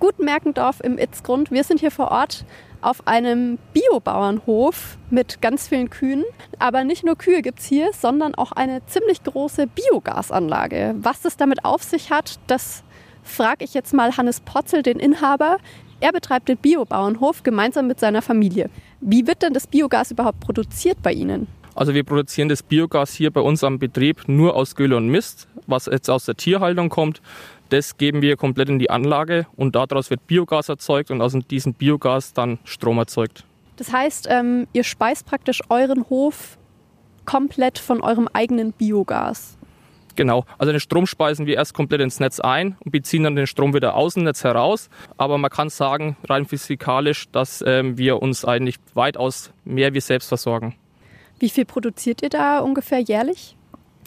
Gut Merkendorf im Itzgrund. Wir sind hier vor Ort auf einem Biobauernhof mit ganz vielen Kühen. Aber nicht nur Kühe gibt es hier, sondern auch eine ziemlich große Biogasanlage. Was das damit auf sich hat, das frage ich jetzt mal Hannes Potzel, den Inhaber. Er betreibt den Biobauernhof gemeinsam mit seiner Familie. Wie wird denn das Biogas überhaupt produziert bei Ihnen? Also wir produzieren das Biogas hier bei uns am Betrieb nur aus Gülle und Mist, was jetzt aus der Tierhaltung kommt. Das geben wir komplett in die Anlage und daraus wird Biogas erzeugt und aus diesem Biogas dann Strom erzeugt. Das heißt, ähm, ihr speist praktisch euren Hof komplett von eurem eigenen Biogas. Genau, also den Strom speisen wir erst komplett ins Netz ein und beziehen dann den Strom wieder aus dem Netz heraus. Aber man kann sagen, rein physikalisch, dass ähm, wir uns eigentlich weitaus mehr wie selbst versorgen. Wie viel produziert ihr da ungefähr jährlich?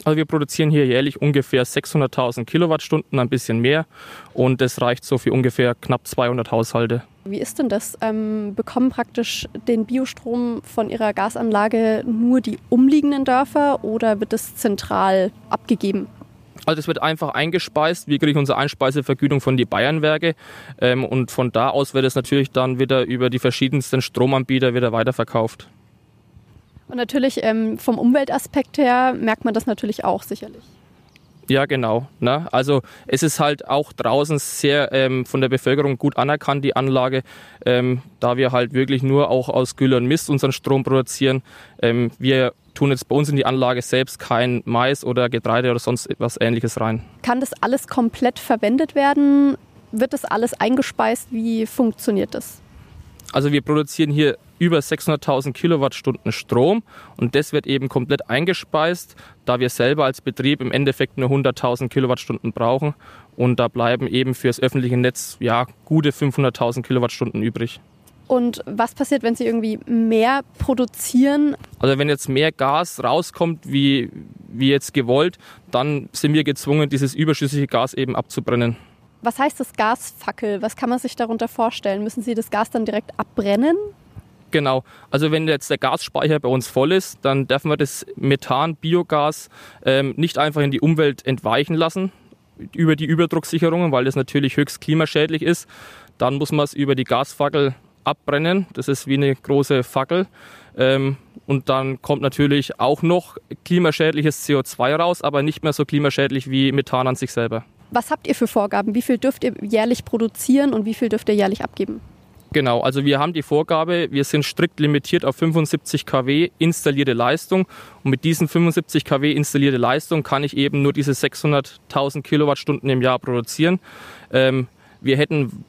Also wir produzieren hier jährlich ungefähr 600.000 Kilowattstunden, ein bisschen mehr. Und das reicht so für ungefähr knapp 200 Haushalte. Wie ist denn das? Ähm, bekommen praktisch den Biostrom von Ihrer Gasanlage nur die umliegenden Dörfer oder wird es zentral abgegeben? Also es wird einfach eingespeist. Wir kriegen unsere Einspeisevergütung von die Bayernwerke ähm, und von da aus wird es natürlich dann wieder über die verschiedensten Stromanbieter wieder weiterverkauft. Und natürlich ähm, vom Umweltaspekt her merkt man das natürlich auch sicherlich. Ja, genau. Ne? Also es ist halt auch draußen sehr ähm, von der Bevölkerung gut anerkannt, die Anlage, ähm, da wir halt wirklich nur auch aus Gülle und Mist unseren Strom produzieren. Ähm, wir tun jetzt bei uns in die Anlage selbst kein Mais oder Getreide oder sonst etwas ähnliches rein. Kann das alles komplett verwendet werden? Wird das alles eingespeist? Wie funktioniert das? Also wir produzieren hier über 600.000 Kilowattstunden Strom und das wird eben komplett eingespeist, da wir selber als Betrieb im Endeffekt nur 100.000 Kilowattstunden brauchen und da bleiben eben für das öffentliche Netz ja gute 500.000 Kilowattstunden übrig. Und was passiert, wenn Sie irgendwie mehr produzieren? Also wenn jetzt mehr Gas rauskommt, wie, wie jetzt gewollt, dann sind wir gezwungen, dieses überschüssige Gas eben abzubrennen. Was heißt das Gasfackel? Was kann man sich darunter vorstellen? Müssen Sie das Gas dann direkt abbrennen? Genau. Also wenn jetzt der Gasspeicher bei uns voll ist, dann dürfen wir das Methan, Biogas ähm, nicht einfach in die Umwelt entweichen lassen über die Überdrucksicherungen, weil das natürlich höchst klimaschädlich ist. Dann muss man es über die Gasfackel abbrennen. Das ist wie eine große Fackel. Ähm, und dann kommt natürlich auch noch klimaschädliches CO2 raus, aber nicht mehr so klimaschädlich wie Methan an sich selber. Was habt ihr für Vorgaben? Wie viel dürft ihr jährlich produzieren und wie viel dürft ihr jährlich abgeben? Genau, also wir haben die Vorgabe, wir sind strikt limitiert auf 75 kW installierte Leistung und mit diesen 75 kW installierte Leistung kann ich eben nur diese 600.000 Kilowattstunden im Jahr produzieren. Ähm, wir hätten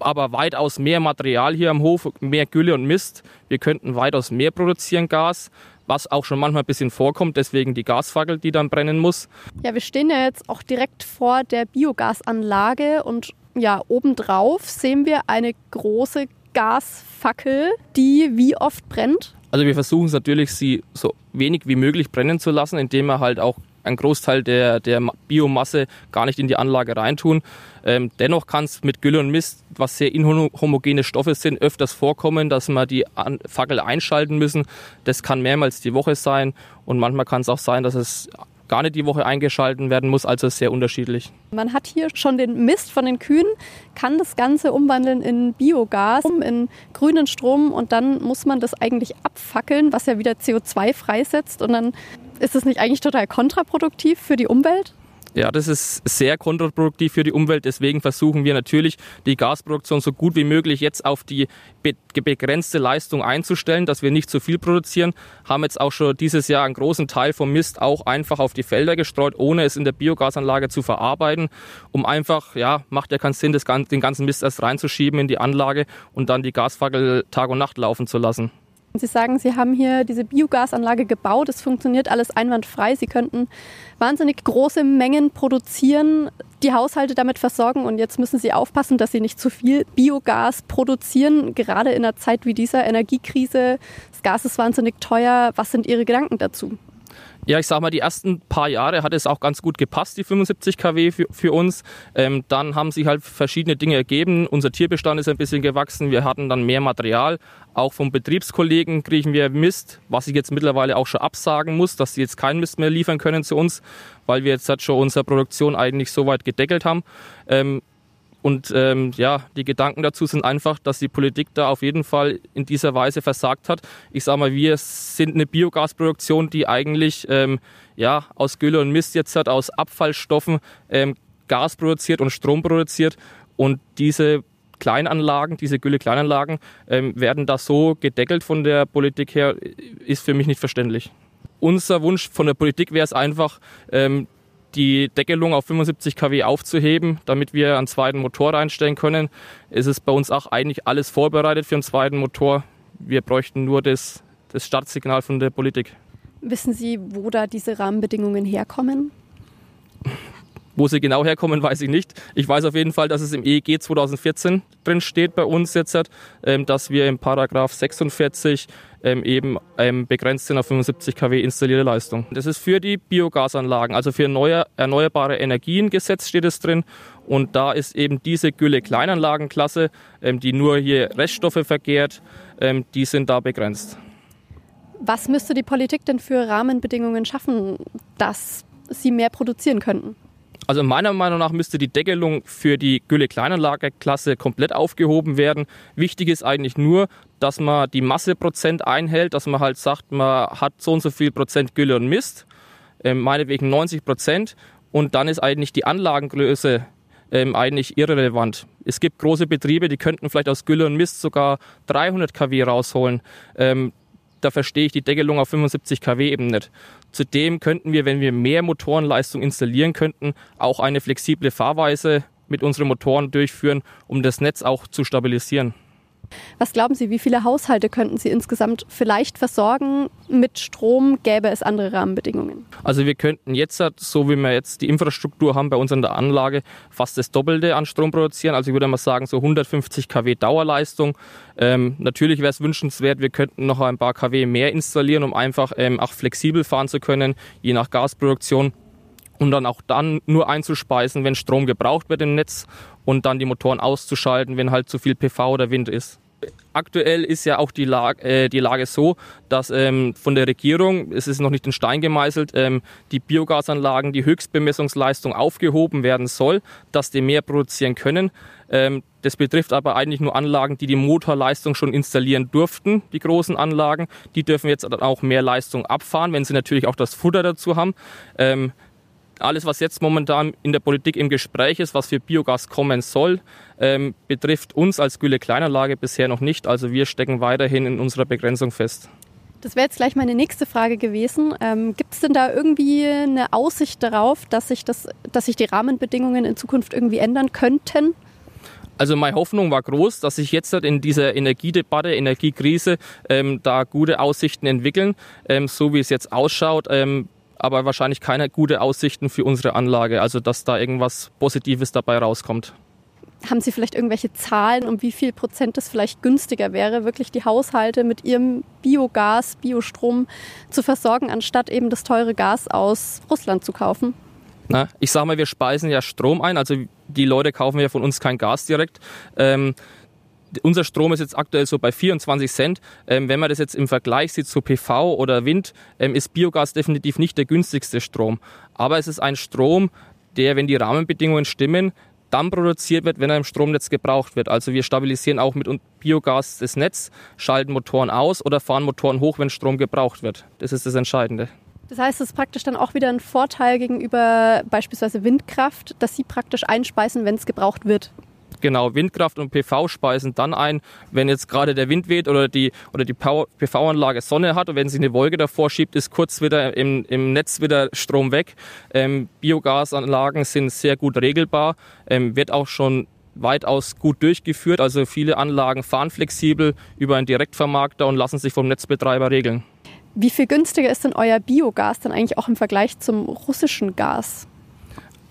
aber weitaus mehr Material hier am Hof, mehr Gülle und Mist. Wir könnten weitaus mehr produzieren Gas was auch schon manchmal ein bisschen vorkommt, deswegen die Gasfackel, die dann brennen muss. Ja, wir stehen ja jetzt auch direkt vor der Biogasanlage und ja, obendrauf sehen wir eine große Gasfackel, die wie oft brennt? Also wir versuchen es natürlich, sie so wenig wie möglich brennen zu lassen, indem wir halt auch einen Großteil der, der Biomasse gar nicht in die Anlage reintun. Ähm, dennoch kann es mit Gülle und Mist, was sehr inhomogene Stoffe sind, öfters vorkommen, dass wir die An Fackel einschalten müssen. Das kann mehrmals die Woche sein und manchmal kann es auch sein, dass es gar nicht die Woche eingeschalten werden muss, also sehr unterschiedlich. Man hat hier schon den Mist von den Kühen, kann das Ganze umwandeln in Biogas, in grünen Strom und dann muss man das eigentlich abfackeln, was ja wieder CO2 freisetzt und dann ist es nicht eigentlich total kontraproduktiv für die Umwelt? Ja, das ist sehr kontraproduktiv für die Umwelt. Deswegen versuchen wir natürlich, die Gasproduktion so gut wie möglich jetzt auf die begrenzte Leistung einzustellen, dass wir nicht zu viel produzieren. Haben jetzt auch schon dieses Jahr einen großen Teil vom Mist auch einfach auf die Felder gestreut, ohne es in der Biogasanlage zu verarbeiten, um einfach, ja, macht ja keinen Sinn, das, den ganzen Mist erst reinzuschieben in die Anlage und dann die Gasfackel Tag und Nacht laufen zu lassen. Sie sagen, Sie haben hier diese Biogasanlage gebaut. Es funktioniert alles einwandfrei. Sie könnten wahnsinnig große Mengen produzieren, die Haushalte damit versorgen. Und jetzt müssen Sie aufpassen, dass Sie nicht zu viel Biogas produzieren, gerade in einer Zeit wie dieser Energiekrise. Das Gas ist wahnsinnig teuer. Was sind Ihre Gedanken dazu? Ja, ich sag mal, die ersten paar Jahre hat es auch ganz gut gepasst, die 75 kW für, für uns. Ähm, dann haben sich halt verschiedene Dinge ergeben. Unser Tierbestand ist ein bisschen gewachsen. Wir hatten dann mehr Material. Auch vom Betriebskollegen kriegen wir Mist, was ich jetzt mittlerweile auch schon absagen muss, dass sie jetzt keinen Mist mehr liefern können zu uns, weil wir jetzt halt schon unsere Produktion eigentlich so weit gedeckelt haben. Ähm, Und ähm, ja, die Gedanken dazu sind einfach, dass die Politik da auf jeden Fall in dieser Weise versagt hat. Ich sage mal, wir sind eine Biogasproduktion, die eigentlich ähm, ja, aus Gülle und Mist jetzt hat, aus Abfallstoffen ähm, Gas produziert und Strom produziert. Und diese Kleinanlagen, diese Gülle-Kleinanlagen, ähm, werden da so gedeckelt von der Politik her, ist für mich nicht verständlich. Unser Wunsch von der Politik wäre es einfach, ähm, die Deckelung auf 75 kW aufzuheben, damit wir einen zweiten Motor reinstellen können. Es ist bei uns auch eigentlich alles vorbereitet für einen zweiten Motor. Wir bräuchten nur das, das Startsignal von der Politik. Wissen Sie, wo da diese Rahmenbedingungen herkommen? Wo sie genau herkommen, weiß ich nicht. Ich weiß auf jeden Fall, dass es im EEG 2014 drin steht bei uns jetzt, ähm, dass wir im Paragraph 46 ähm, eben ähm, begrenzt sind auf 75 kW installierte Leistung. Das ist für die Biogasanlagen, also für neue, erneuerbare Energiengesetz steht es drin. Und da ist eben diese Gülle-Kleinanlagenklasse, die nur hier Reststoffe verkehrt, die sind da begrenzt. Was müsste die Politik denn für Rahmenbedingungen schaffen, dass sie mehr produzieren könnten? Also meiner Meinung nach müsste die Deckelung für die Gülle-Kleinanlageklasse komplett aufgehoben werden. Wichtig ist eigentlich nur, dass man die Masseprozent einhält, dass man halt sagt, man hat so und so viel Prozent Gülle und Mist, äh, meinetwegen 90 Prozent. Und dann ist eigentlich die Anlagengröße ähm, eigentlich irrelevant. Es gibt große Betriebe, die könnten vielleicht aus Gülle und Mist sogar 300 kW rausholen. Da verstehe ich die Deckelung auf 75 kW eben nicht. Zudem könnten wir, wenn wir mehr Motorenleistung installieren könnten, auch eine flexible Fahrweise mit unseren Motoren durchführen, um das Netz auch zu stabilisieren. Was glauben Sie, wie viele Haushalte könnten Sie insgesamt vielleicht versorgen mit Strom? Gäbe es andere Rahmenbedingungen? Also wir könnten jetzt, so wie wir jetzt die Infrastruktur haben bei uns in der Anlage, fast das Doppelte an Strom produzieren. Also ich würde mal sagen, so 150 kW Dauerleistung. Ähm, natürlich wäre es wünschenswert, wir könnten noch ein paar kW mehr installieren, um einfach ähm, auch flexibel fahren zu können, je nach Gasproduktion und dann auch dann nur einzuspeisen, wenn Strom gebraucht wird im Netz und dann die Motoren auszuschalten, wenn halt zu viel PV oder Wind ist. Aktuell ist ja auch die Lage, äh, die Lage so, dass ähm, von der Regierung, es ist noch nicht in Stein gemeißelt, ähm, die Biogasanlagen, die Höchstbemessungsleistung aufgehoben werden soll, dass die mehr produzieren können. Ähm, das betrifft aber eigentlich nur Anlagen, die die Motorleistung schon installieren durften, die großen Anlagen. Die dürfen jetzt dann auch mehr Leistung abfahren, wenn sie natürlich auch das Futter dazu haben. Ähm, alles, was jetzt momentan in der Politik im Gespräch ist, was für Biogas kommen soll, ähm, betrifft uns als Gülle-Kleinanlage bisher noch nicht. Also wir stecken weiterhin in unserer Begrenzung fest. Das wäre jetzt gleich meine nächste Frage gewesen. Ähm, Gibt es denn da irgendwie eine Aussicht darauf, dass sich, das, dass sich die Rahmenbedingungen in Zukunft irgendwie ändern könnten? Also meine Hoffnung war groß, dass sich jetzt in dieser Energiedebatte, Energiekrise ähm, da gute Aussichten entwickeln. Ähm, so wie es jetzt ausschaut, ähm, aber wahrscheinlich keine gute Aussichten für unsere Anlage, also dass da irgendwas Positives dabei rauskommt. Haben Sie vielleicht irgendwelche Zahlen, um wie viel Prozent es vielleicht günstiger wäre, wirklich die Haushalte mit ihrem Biogas, Biostrom zu versorgen, anstatt eben das teure Gas aus Russland zu kaufen? Na, ich sage mal, wir speisen ja Strom ein, also die Leute kaufen ja von uns kein Gas direkt. Ähm, unser Strom ist jetzt aktuell so bei 24 Cent. Ähm, wenn man das jetzt im Vergleich sieht zu PV oder Wind, ähm, ist Biogas definitiv nicht der günstigste Strom. Aber es ist ein Strom, der, wenn die Rahmenbedingungen stimmen, dann produziert wird, wenn er im Stromnetz gebraucht wird. Also wir stabilisieren auch mit Biogas das Netz, schalten Motoren aus oder fahren Motoren hoch, wenn Strom gebraucht wird. Das ist das Entscheidende. Das heißt, es ist praktisch dann auch wieder ein Vorteil gegenüber beispielsweise Windkraft, dass sie praktisch einspeisen, wenn es gebraucht wird. Genau, Windkraft und PV speisen dann ein, wenn jetzt gerade der Wind weht oder die, oder die PV-Anlage Sonne hat und wenn sie eine Wolke davor schiebt, ist kurz wieder im, im Netz wieder Strom weg. Ähm, Biogasanlagen sind sehr gut regelbar, ähm, wird auch schon weitaus gut durchgeführt. Also viele Anlagen fahren flexibel über einen Direktvermarkter und lassen sich vom Netzbetreiber regeln. Wie viel günstiger ist denn euer Biogas dann eigentlich auch im Vergleich zum russischen Gas?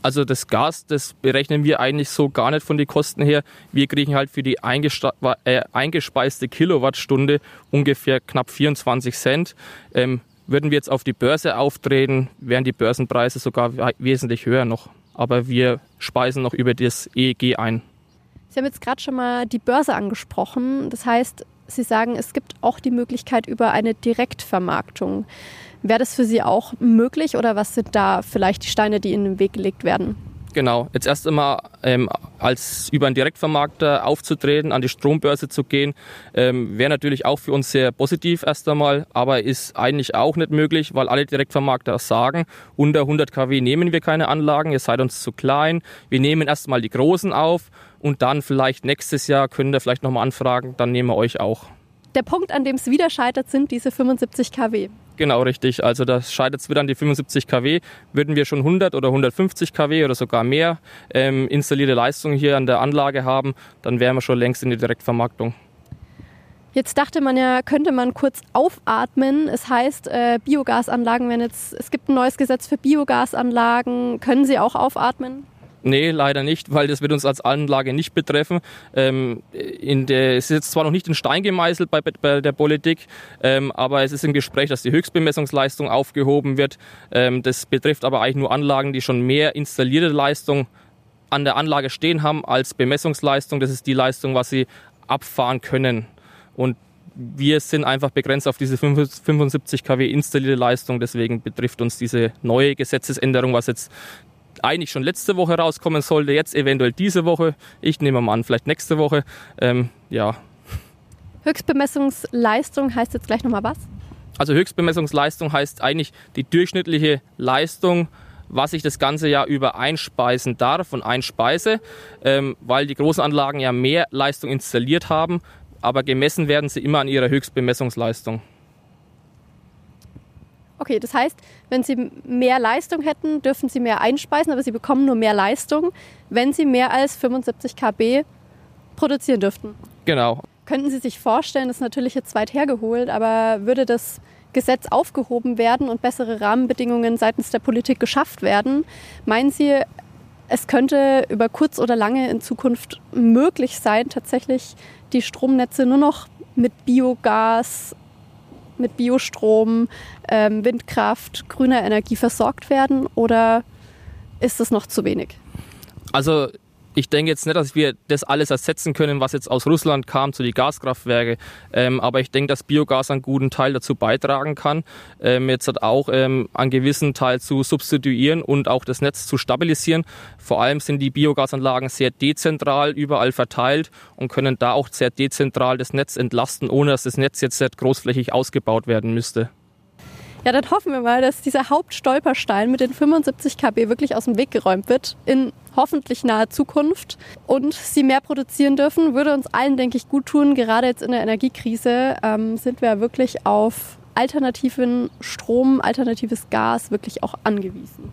Also das Gas, das berechnen wir eigentlich so gar nicht von den Kosten her. Wir kriegen halt für die äh, eingespeiste Kilowattstunde ungefähr knapp 24 Cent. Ähm, würden wir jetzt auf die Börse auftreten, wären die Börsenpreise sogar wesentlich höher noch. Aber wir speisen noch über das EEG ein. Sie haben jetzt gerade schon mal die Börse angesprochen. Das heißt, Sie sagen, es gibt auch die Möglichkeit über eine Direktvermarktung. Wäre das für Sie auch möglich oder was sind da vielleicht die Steine, die in den Weg gelegt werden? Genau, jetzt erst einmal ähm, als über einen Direktvermarkter aufzutreten, an die Strombörse zu gehen, ähm, wäre natürlich auch für uns sehr positiv erst einmal, aber ist eigentlich auch nicht möglich, weil alle Direktvermarkter sagen, unter 100 kW nehmen wir keine Anlagen, ihr seid uns zu klein, wir nehmen erst mal die großen auf und dann vielleicht nächstes Jahr könnt ihr vielleicht nochmal anfragen, dann nehmen wir euch auch. Der Punkt, an dem es wieder scheitert, sind diese 75 kW. Genau, richtig. Also das scheitert es wieder an die 75 kW. Würden wir schon 100 oder 150 kW oder sogar mehr ähm, installierte Leistung hier an der Anlage haben, dann wären wir schon längst in die Direktvermarktung. Jetzt dachte man ja, könnte man kurz aufatmen. Es heißt, äh, Biogasanlagen, wenn jetzt, es gibt ein neues Gesetz für Biogasanlagen, können sie auch aufatmen? Nee, leider nicht, weil das wird uns als Anlage nicht betreffen. Ähm, in der, es ist jetzt zwar noch nicht in Stein gemeißelt bei, bei der Politik, ähm, aber es ist im Gespräch, dass die Höchstbemessungsleistung aufgehoben wird. Ähm, das betrifft aber eigentlich nur Anlagen, die schon mehr installierte Leistung an der Anlage stehen haben als Bemessungsleistung. Das ist die Leistung, was sie abfahren können. Und wir sind einfach begrenzt auf diese 75 kW installierte Leistung. Deswegen betrifft uns diese neue Gesetzesänderung, was jetzt eigentlich schon letzte Woche rauskommen sollte, jetzt eventuell diese Woche. Ich nehme mal an, vielleicht nächste Woche. Ähm, ja. Höchstbemessungsleistung heißt jetzt gleich nochmal was? Also Höchstbemessungsleistung heißt eigentlich die durchschnittliche Leistung, was ich das ganze Jahr über einspeisen darf und einspeise, ähm, weil die großen Anlagen ja mehr Leistung installiert haben, aber gemessen werden sie immer an ihrer Höchstbemessungsleistung. Okay, das heißt, wenn Sie mehr Leistung hätten, dürfen Sie mehr einspeisen, aber Sie bekommen nur mehr Leistung, wenn Sie mehr als 75 kB produzieren dürften. Genau. Könnten Sie sich vorstellen, das ist natürlich jetzt weit hergeholt, aber würde das Gesetz aufgehoben werden und bessere Rahmenbedingungen seitens der Politik geschafft werden, meinen Sie, es könnte über kurz oder lange in Zukunft möglich sein, tatsächlich die Stromnetze nur noch mit Biogas mit Biostrom, ähm, Windkraft, grüner Energie versorgt werden oder ist das noch zu wenig? Also ich denke jetzt nicht, dass wir das alles ersetzen können, was jetzt aus Russland kam, zu den Gaskraftwerke. Ähm, aber ich denke, dass Biogas einen guten Teil dazu beitragen kann, ähm, jetzt hat auch ähm, einen gewissen Teil zu substituieren und auch das Netz zu stabilisieren. Vor allem sind die Biogasanlagen sehr dezentral überall verteilt und können da auch sehr dezentral das Netz entlasten, ohne dass das Netz jetzt großflächig ausgebaut werden müsste. Ja, dann hoffen wir mal, dass dieser Hauptstolperstein mit den 75 kB wirklich aus dem Weg geräumt wird in hoffentlich naher Zukunft und sie mehr produzieren dürfen, würde uns allen, denke ich, gut tun. Gerade jetzt in der Energiekrise ähm, sind wir wirklich auf alternativen Strom, alternatives Gas wirklich auch angewiesen.